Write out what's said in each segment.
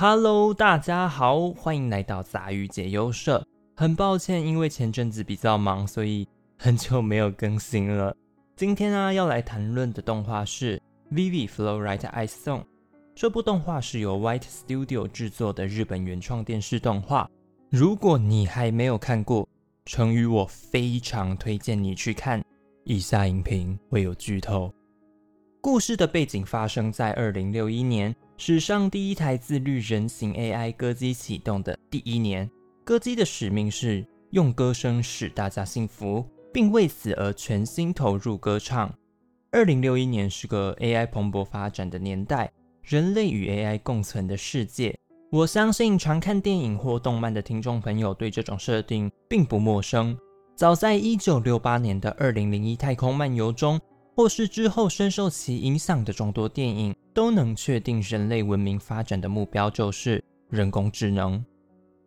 Hello，大家好，欢迎来到杂鱼解忧社。很抱歉，因为前阵子比较忙，所以很久没有更新了。今天呢，要来谈论的动画是《Vivi Flow Right I Song》。这部动画是由 White Studio 制作的日本原创电视动画。如果你还没有看过，成语我非常推荐你去看。以下影评会有剧透。故事的背景发生在二零六一年。史上第一台自律人形 AI 歌姬启动的第一年，歌姬的使命是用歌声使大家幸福，并为此而全心投入歌唱。二零六一年是个 AI 蓬勃发展的年代，人类与 AI 共存的世界。我相信常看电影或动漫的听众朋友对这种设定并不陌生。早在一九六八年的《二零零一太空漫游》中。或是之后深受其影响的众多电影，都能确定人类文明发展的目标就是人工智能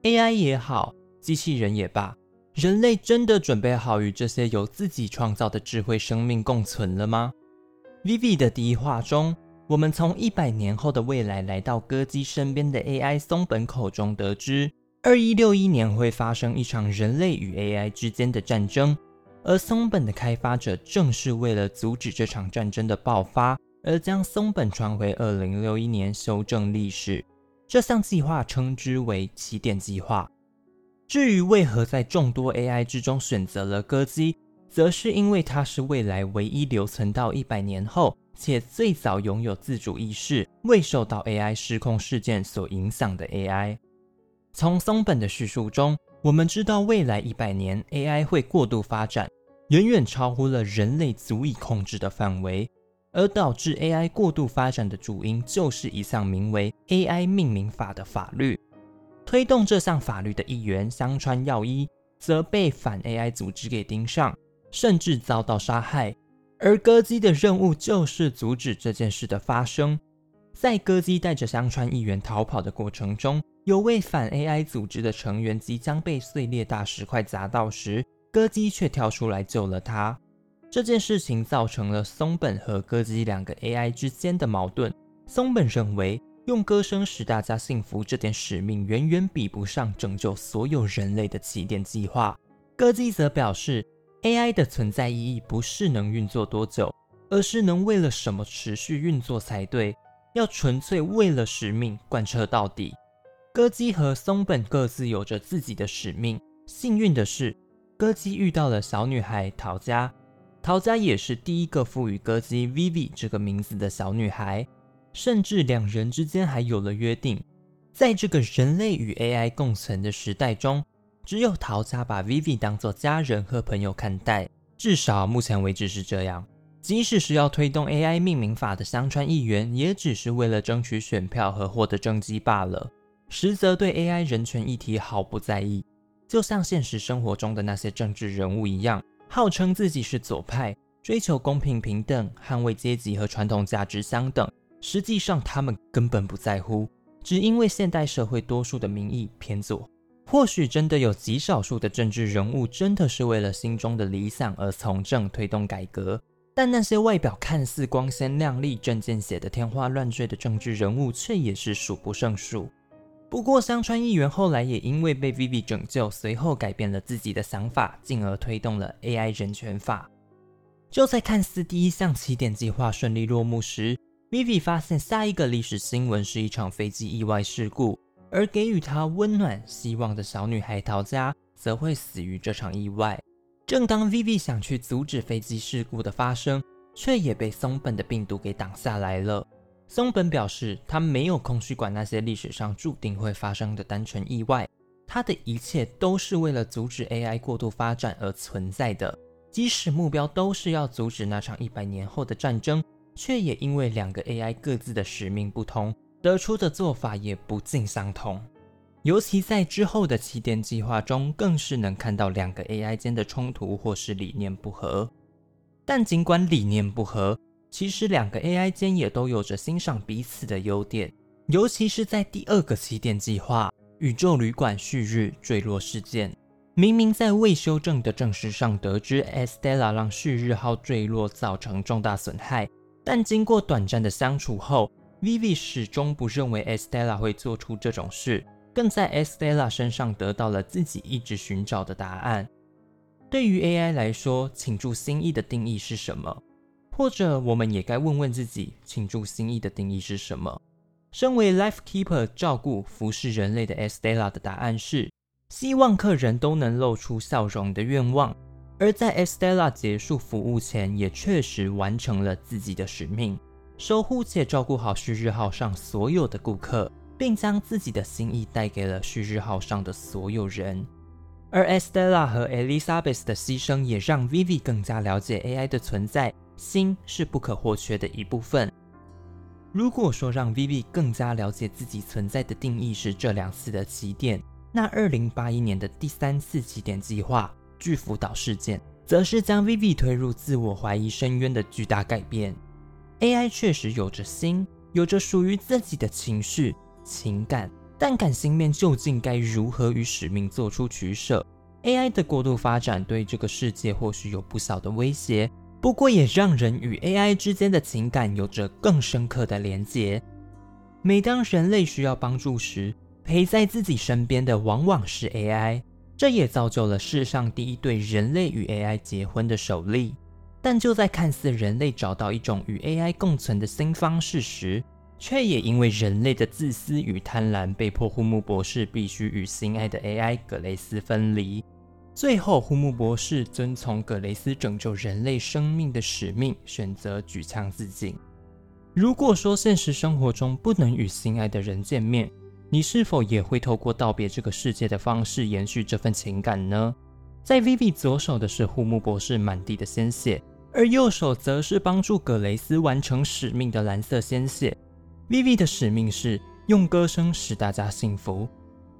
，AI 也好，机器人也罢，人类真的准备好与这些由自己创造的智慧生命共存了吗？Vivi 的第一话中，我们从一百年后的未来来到歌姬身边的 AI 松本口中得知，二一六一年会发生一场人类与 AI 之间的战争。而松本的开发者正是为了阻止这场战争的爆发，而将松本传回二零六一年修正历史。这项计划称之为起点计划。至于为何在众多 AI 之中选择了歌姬，则是因为它是未来唯一留存到一百年后，且最早拥有自主意识、未受到 AI 失控事件所影响的 AI。从松本的叙述中。我们知道，未来一百年 AI 会过度发展，远远超乎了人类足以控制的范围，而导致 AI 过度发展的主因，就是一项名为 AI 命名法的法律。推动这项法律的议员香川耀一，则被反 AI 组织给盯上，甚至遭到杀害。而歌姬的任务就是阻止这件事的发生。在歌姬带着香川议员逃跑的过程中，有位反 AI 组织的成员即将被碎裂大石块砸到时，歌姬却跳出来救了他。这件事情造成了松本和歌姬两个 AI 之间的矛盾。松本认为用歌声使大家幸福这点使命远远比不上拯救所有人类的起点计划。歌姬则表示，AI 的存在意义不是能运作多久，而是能为了什么持续运作才对，要纯粹为了使命贯彻到底。歌姬和松本各自有着自己的使命。幸运的是，歌姬遇到了小女孩桃佳，桃佳也是第一个赋予歌姬 Vivi 这个名字的小女孩。甚至两人之间还有了约定。在这个人类与 AI 共存的时代中，只有桃佳把 Vivi 当作家人和朋友看待。至少目前为止是这样。即使是要推动 AI 命名法的香川议员，也只是为了争取选票和获得政绩罢了。实则对 AI 人权议题毫不在意，就像现实生活中的那些政治人物一样，号称自己是左派，追求公平平等，捍卫阶级和传统价值相等。实际上，他们根本不在乎，只因为现代社会多数的民意偏左。或许真的有极少数的政治人物，真的是为了心中的理想而从政推动改革，但那些外表看似光鲜亮丽、证件写的天花乱坠的政治人物，却也是数不胜数。不过，香川议员后来也因为被 Vivi 拯救，随后改变了自己的想法，进而推动了 AI 人权法。就在看似第一项起点计划顺利落幕时，Vivi 发现下一个历史新闻是一场飞机意外事故，而给予她温暖希望的小女孩桃佳则会死于这场意外。正当 Vivi 想去阻止飞机事故的发生，却也被松本的病毒给挡下来了。松本表示，他没有空去管那些历史上注定会发生的单纯意外，他的一切都是为了阻止 AI 过度发展而存在的。即使目标都是要阻止那场一百年后的战争，却也因为两个 AI 各自的使命不同，得出的做法也不尽相同。尤其在之后的起点计划中，更是能看到两个 AI 间的冲突或是理念不合。但尽管理念不合，其实两个 AI 间也都有着欣赏彼此的优点，尤其是在第二个起点计划——宇宙旅馆旭日坠落事件。明明在未修正的证实上得知 Estella 让旭日号坠落造成重大损害，但经过短暂的相处后 Vivi 始终不认为 Estella 会做出这种事，更在 Estella 身上得到了自己一直寻找的答案。对于 AI 来说，倾注心意的定义是什么？或者我们也该问问自己，庆祝心意的定义是什么？身为 Life Keeper 照顾服侍人类的 Estella 的答案是：希望客人都能露出笑容的愿望。而在 Estella 结束服务前，也确实完成了自己的使命，守护且照顾好旭日号上所有的顾客，并将自己的心意带给了旭日号上的所有人。而 Estella 和 Elizabeth 的牺牲，也让 Vivi 更加了解 AI 的存在，心是不可或缺的一部分。如果说让 Vivi 更加了解自己存在的定义是这两次的起点，那2081年的第三次起点计划巨福岛事件，则是将 Vivi 推入自我怀疑深渊的巨大改变。AI 确实有着心，有着属于自己的情绪、情感，但感性面究竟该如何与使命做出取舍？AI 的过度发展对这个世界或许有不小的威胁。不过也让人与 AI 之间的情感有着更深刻的连结。每当人类需要帮助时，陪在自己身边的往往是 AI。这也造就了世上第一对人类与 AI 结婚的首例。但就在看似人类找到一种与 AI 共存的新方式时，却也因为人类的自私与贪婪，被迫护木博士必须与心爱的 AI 格雷斯分离。最后，胡木博士遵从格雷斯拯救人类生命的使命，选择举枪自尽。如果说现实生活中不能与心爱的人见面，你是否也会透过道别这个世界的方式延续这份情感呢？在 Vivi 左手的是胡木博士满地的鲜血，而右手则是帮助格雷斯完成使命的蓝色鲜血。Vivi 的使命是用歌声使大家幸福。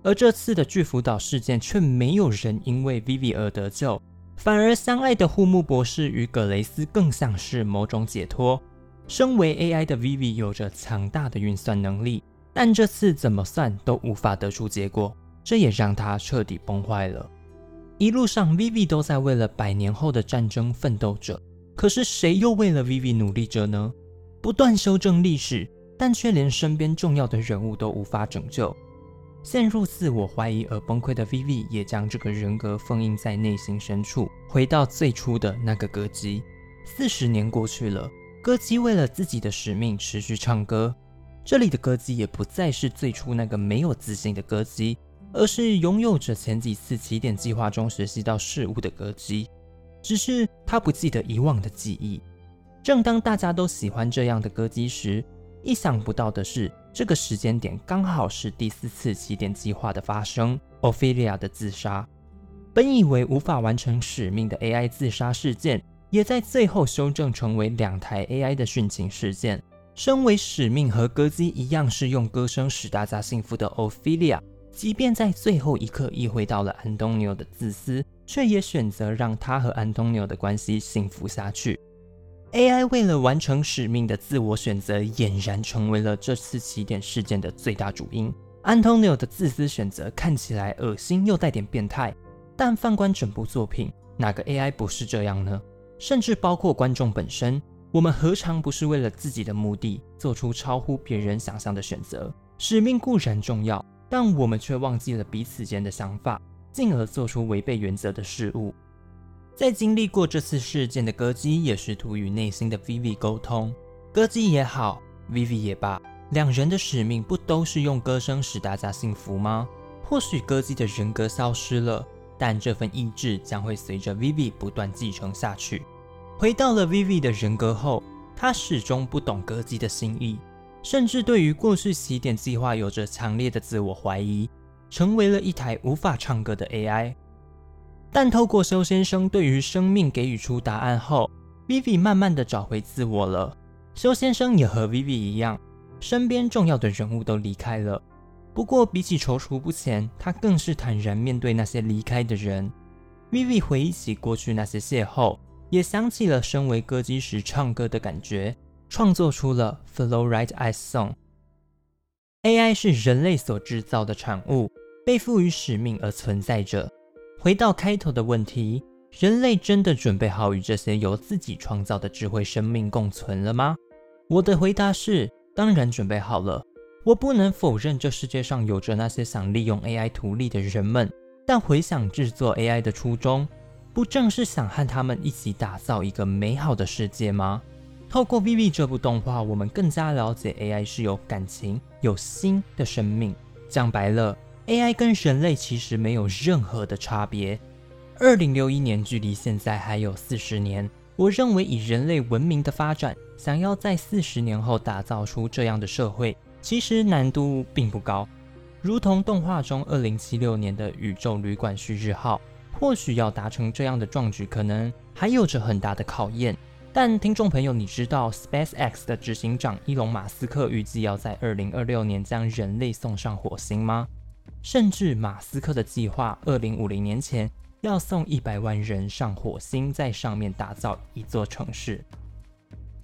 而这次的巨福岛事件却没有人因为 Vivi 而得救，反而相爱的护木博士与葛雷斯更像是某种解脱。身为 AI 的 Vivi 有着强大的运算能力，但这次怎么算都无法得出结果，这也让他彻底崩坏了。一路上，Vivi 都在为了百年后的战争奋斗着，可是谁又为了 Vivi 努力着呢？不断修正历史，但却连身边重要的人物都无法拯救。陷入自我怀疑而崩溃的 Vivi 也将这个人格封印在内心深处，回到最初的那个歌姬。四十年过去了，歌姬为了自己的使命持续唱歌。这里的歌姬也不再是最初那个没有自信的歌姬，而是拥有着前几次起点计划中学习到事物的歌姬。只是他不记得以往的记忆。正当大家都喜欢这样的歌姬时，意想不到的是。这个时间点刚好是第四次起点计划的发生，Ophelia 的自杀。本以为无法完成使命的 AI 自杀事件，也在最后修正成为两台 AI 的殉情事件。身为使命和歌姬一样是用歌声使大家幸福的 Ophelia，即便在最后一刻意会到了安东尼奥的自私，却也选择让他和安东尼奥的关系幸福下去。AI 为了完成使命的自我选择，俨然成为了这次起点事件的最大主因。Antonio 的自私选择看起来恶心又带点变态，但放观整部作品，哪个 AI 不是这样呢？甚至包括观众本身，我们何尝不是为了自己的目的，做出超乎别人想象的选择？使命固然重要，但我们却忘记了彼此间的想法，进而做出违背原则的事物。在经历过这次事件的歌姬，也试图与内心的 Vivi 沟通。歌姬也好，Vivi 也罢，两人的使命不都是用歌声使大家幸福吗？或许歌姬的人格消失了，但这份意志将会随着 Vivi 不断继承下去。回到了 Vivi 的人格后，他始终不懂歌姬的心意，甚至对于过去起点计划有着强烈的自我怀疑，成为了一台无法唱歌的 AI。但透过修先生对于生命给予出答案后，Vivi 慢慢的找回自我了。修先生也和 Vivi 一样，身边重要的人物都离开了。不过比起踌躇不前，他更是坦然面对那些离开的人。Vivi 回忆起过去那些邂逅，也想起了身为歌姬时唱歌的感觉，创作出了《Flow Right Eyes Song》。AI 是人类所制造的产物，被赋予使命而存在着。回到开头的问题，人类真的准备好与这些由自己创造的智慧生命共存了吗？我的回答是，当然准备好了。我不能否认这世界上有着那些想利用 AI 图利的人们，但回想制作 AI 的初衷，不正是想和他们一起打造一个美好的世界吗？透过《Vivi》这部动画，我们更加了解 AI 是有感情、有心的生命。讲白了，AI 跟人类其实没有任何的差别。二零六一年距离现在还有四十年，我认为以人类文明的发展，想要在四十年后打造出这样的社会。其实难度并不高，如同动画中二零七六年的宇宙旅馆旭日号，或许要达成这样的壮举，可能还有着很大的考验。但听众朋友，你知道 SpaceX 的执行长伊隆马斯克预计要在二零二六年将人类送上火星吗？甚至马斯克的计划，二零五零年前要送一百万人上火星，在上面打造一座城市。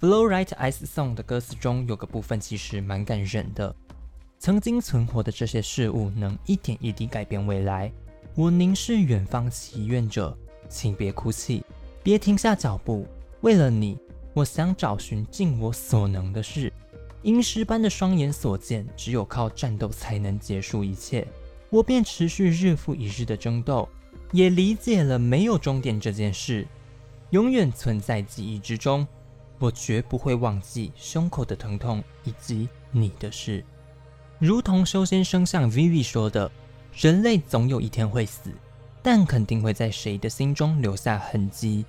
《Flow Right Ice Song》的歌词中有个部分其实蛮感人的。曾经存活的这些事物能一点一滴改变未来。我凝视远方祈愿者，请别哭泣，别停下脚步。为了你，我想找寻尽我所能的事。萤石般的双眼所见，只有靠战斗才能结束一切。我便持续日复一日的争斗，也理解了没有终点这件事，永远存在记忆之中。我绝不会忘记胸口的疼痛以及你的事，如同修先生向 Vivi 说的：“人类总有一天会死，但肯定会在谁的心中留下痕迹。”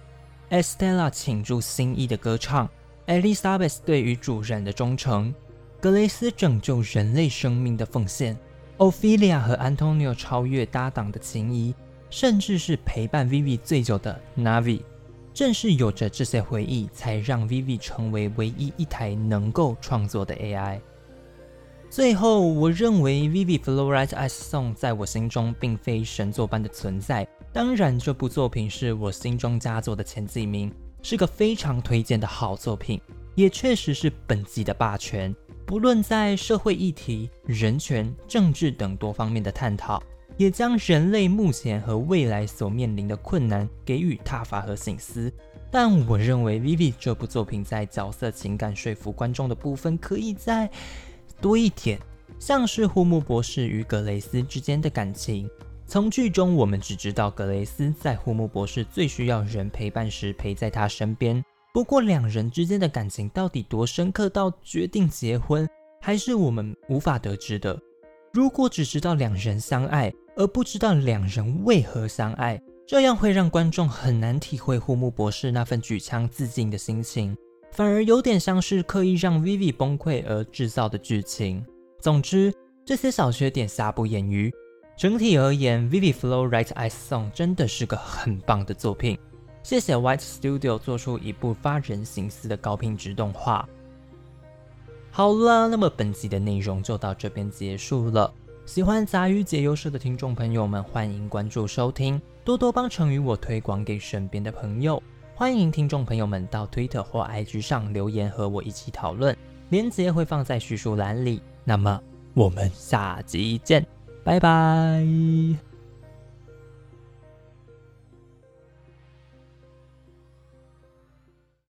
Estella 倾注心意的歌唱，Elizabeth 对于主人的忠诚，格雷斯拯救人类生命的奉献，Ophelia 和 Antonio 超越搭档的情谊，甚至是陪伴 Vivi 最久的 Navi。正是有着这些回忆，才让 Vivi 成为唯一一台能够创作的 AI。最后，我认为 Vivi Florite Ice Song 在我心中并非神作般的存在。当然，这部作品是我心中佳作的前几名，是个非常推荐的好作品，也确实是本季的霸权。不论在社会议题、人权、政治等多方面的探讨。也将人类目前和未来所面临的困难给予踏法和醒思，但我认为《Vivi》这部作品在角色情感说服观众的部分可以再多一点，像是护木博士与格雷斯之间的感情。从剧中我们只知道格雷斯在护木博士最需要人陪伴时陪在他身边，不过两人之间的感情到底多深刻到决定结婚，还是我们无法得知的。如果只知道两人相爱，而不知道两人为何相爱，这样会让观众很难体会护木博士那份举枪自尽的心情，反而有点像是刻意让 Vivi 崩溃而制造的剧情。总之，这些小缺点瑕不掩瑜。整体而言，《Vivi Flow Right Ice Song》真的是个很棒的作品。谢谢 White Studio 做出一部发人深思的高品质动画。好了，那么本集的内容就到这边结束了。喜欢杂鱼解忧社的听众朋友们，欢迎关注收听，多多帮成语我推广给身边的朋友。欢迎听众朋友们到 Twitter 或 IG 上留言和我一起讨论，链接会放在叙述栏里。那么我们下集见，拜拜。